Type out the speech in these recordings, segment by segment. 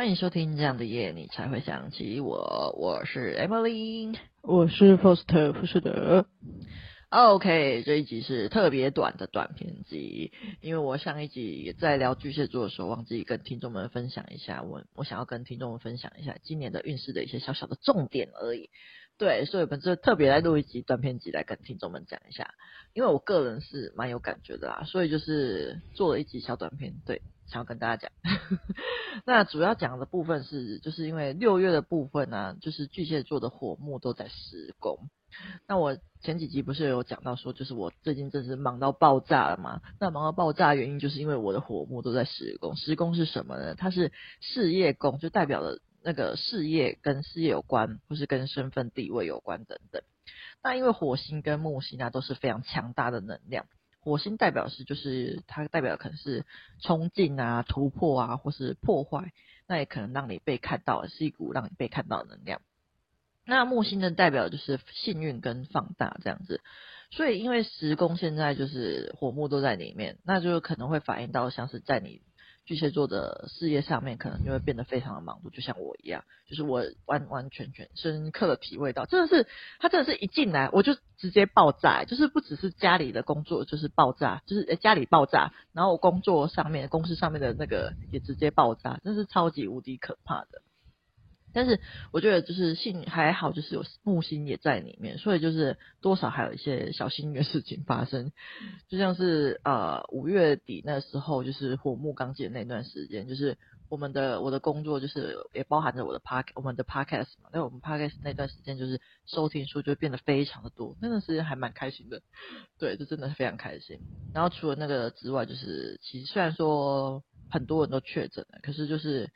欢迎收听这样的夜，你才会想起我。我是 Emily，我是 Foster 福士德。OK，这一集是特别短的短片集，因为我上一集也在聊巨蟹座的时候，忘记跟听众们分享一下，我我想要跟听众们分享一下今年的运势的一些小小的重点而已。对，所以本次特别来录一集短片集来跟听众们讲一下，因为我个人是蛮有感觉的啦，所以就是做了一集小短片，对。想要跟大家讲，那主要讲的部分是，就是因为六月的部分呢、就是巨蟹座的火木都在施工。那我前几集不是有讲到说，就是我最近真是忙到爆炸了嘛？那忙到爆炸的原因，就是因为我的火木都在施工。施工是什么呢？它是事业宫，就代表了那个事业跟事业有关，或是跟身份地位有关等等。那因为火星跟木星啊，都是非常强大的能量。火星代表是，就是它代表可能是冲劲啊、突破啊，或是破坏，那也可能让你被看到，是一股让你被看到的能量。那木星的代表就是幸运跟放大这样子，所以因为时宫现在就是火木都在里面，那就可能会反映到像是在你。巨蟹座的事业上面可能就会变得非常的忙碌，就像我一样，就是我完完全全深刻的体会到，真的是他真的是一进来我就直接爆炸，就是不只是家里的工作就是爆炸，就是家里爆炸，然后我工作上面公司上面的那个也直接爆炸，真是超级无敌可怕的。但是我觉得就是幸还好，就是有木星也在里面，所以就是多少还有一些小幸运的事情发生，就像是呃五月底那时候，就是火木刚进那段时间，就是我们的我的工作就是也包含着我的 park 我们的 podcast 嘛，那我们 podcast 那段时间就是收听数就变得非常的多，那段时间还蛮开心的，对，这真的是非常开心。然后除了那个之外，就是其实虽然说很多人都确诊了，可是就是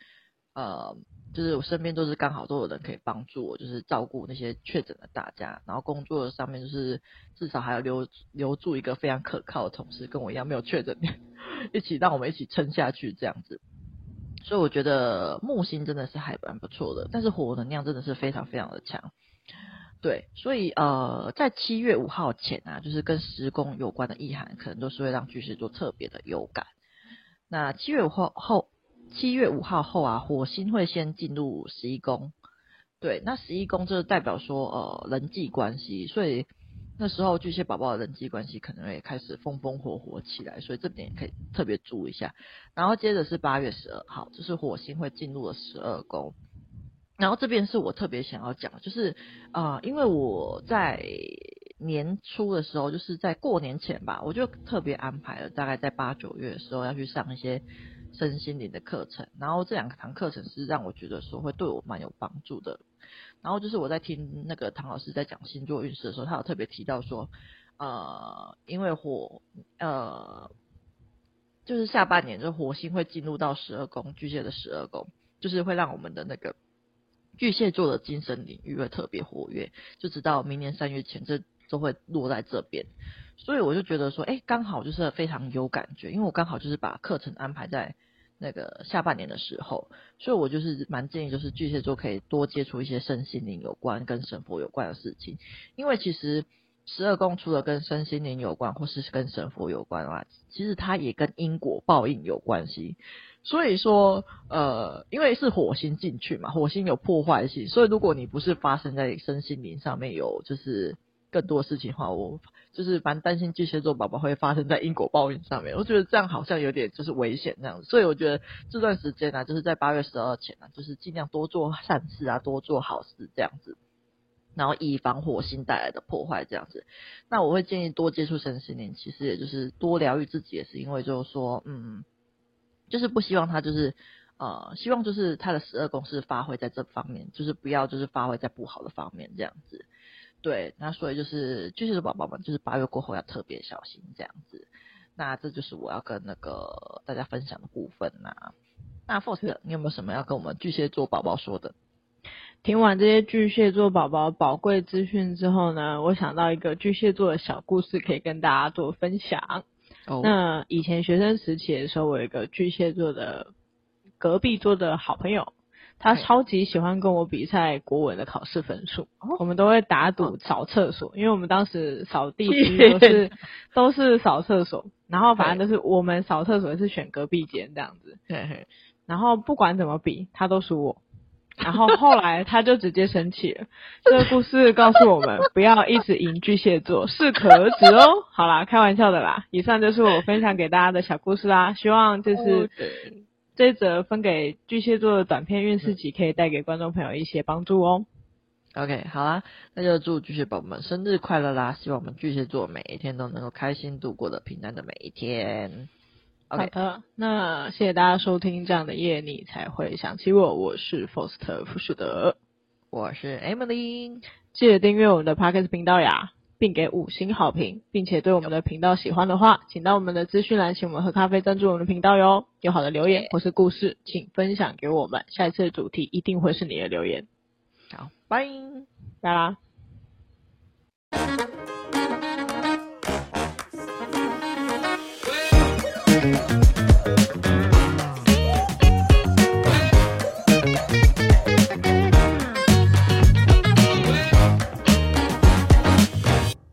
呃。就是我身边都是刚好都有人可以帮助我，就是照顾那些确诊的大家，然后工作上面就是至少还要留留住一个非常可靠的同事，跟我一样没有确诊，一起让我们一起撑下去这样子。所以我觉得木星真的是还蛮不错的，但是火能量真的是非常非常的强。对，所以呃，在七月五号前啊，就是跟十宫有关的意涵，可能都是会让巨蟹座特别的有感。那七月五号后。七月五号后啊，火星会先进入十一宫，对，那十一宫就是代表说呃人际关系，所以那时候巨蟹宝宝的人际关系可能会开始风风火火起来，所以这点也可以特别注意一下。然后接着是八月十二号，就是火星会进入了十二宫，然后这边是我特别想要讲，就是啊、因为我在年初的时候，就是在过年前吧，我就特别安排了，大概在八九月的时候要去上一些。身心灵的课程，然后这两堂课程是让我觉得说会对我蛮有帮助的。然后就是我在听那个唐老师在讲星座运势的时候，他有特别提到说，呃，因为火，呃，就是下半年就火星会进入到十二宫，巨蟹的十二宫，就是会让我们的那个巨蟹座的精神领域会特别活跃，就直到明年三月前，这都会落在这边。所以我就觉得说，哎，刚好就是非常有感觉，因为我刚好就是把课程安排在那个下半年的时候，所以我就是蛮建议，就是巨蟹座可以多接触一些身心灵有关、跟神佛有关的事情，因为其实十二宫除了跟身心灵有关，或是跟神佛有关的话，其实它也跟因果报应有关系。所以说，呃，因为是火星进去嘛，火星有破坏性，所以如果你不是发生在身心灵上面有就是。更多事情的话，我就是蛮担心巨蟹座宝宝会发生在因果报应上面。我觉得这样好像有点就是危险这样子，所以我觉得这段时间呢、啊，就是在八月十二前呢、啊，就是尽量多做善事啊，多做好事这样子，然后以防火星带来的破坏这样子。那我会建议多接触神心灵，其实也就是多疗愈自己，也是因为就是说，嗯，就是不希望他就是呃，希望就是他的十二宫是发挥在这方面，就是不要就是发挥在不好的方面这样子。对，那所以就是巨蟹座宝宝们，就是八月过后要特别小心这样子。那这就是我要跟那个大家分享的部分呐、啊。那 Foster，你有没有什么要跟我们巨蟹座宝宝说的？听完这些巨蟹座宝宝宝贵资讯之后呢，我想到一个巨蟹座的小故事可以跟大家做分享。哦。那以前学生时期的时候，我有一个巨蟹座的隔壁桌的好朋友。他超级喜欢跟我比赛国文的考试分数，哦，我们都会打赌扫厕所，因为我们当时扫地区 都是都是扫厕所，然后反正都是我们扫厕所是选隔壁间这样子，然后不管怎么比，他都输我。然后后来他就直接生气了。这个故事告诉我们，不要一直赢巨蟹座，适可而止哦。好啦，开玩笑的啦。以上就是我分享给大家的小故事啦。希望就是这则分给巨蟹座的短片运势集，可以带给观众朋友一些帮助哦。OK，好啦，那就祝巨蟹宝宝们生日快乐啦！希望我们巨蟹座每一天都能够开心度过的平安的每一天。Okay. 好的，那谢谢大家收听这样的夜，你才会想起我。我是 Foster 福士德，我是 Emily。记得订阅我们的 Podcast 频道呀，并给五星好评，并且对我们的频道喜欢的话，请到我们的资讯栏，请我们喝咖啡，赞助我们的频道哟。有好的留言或是故事，请分享给我们。下一次的主题一定会是你的留言。好，拜拜啦。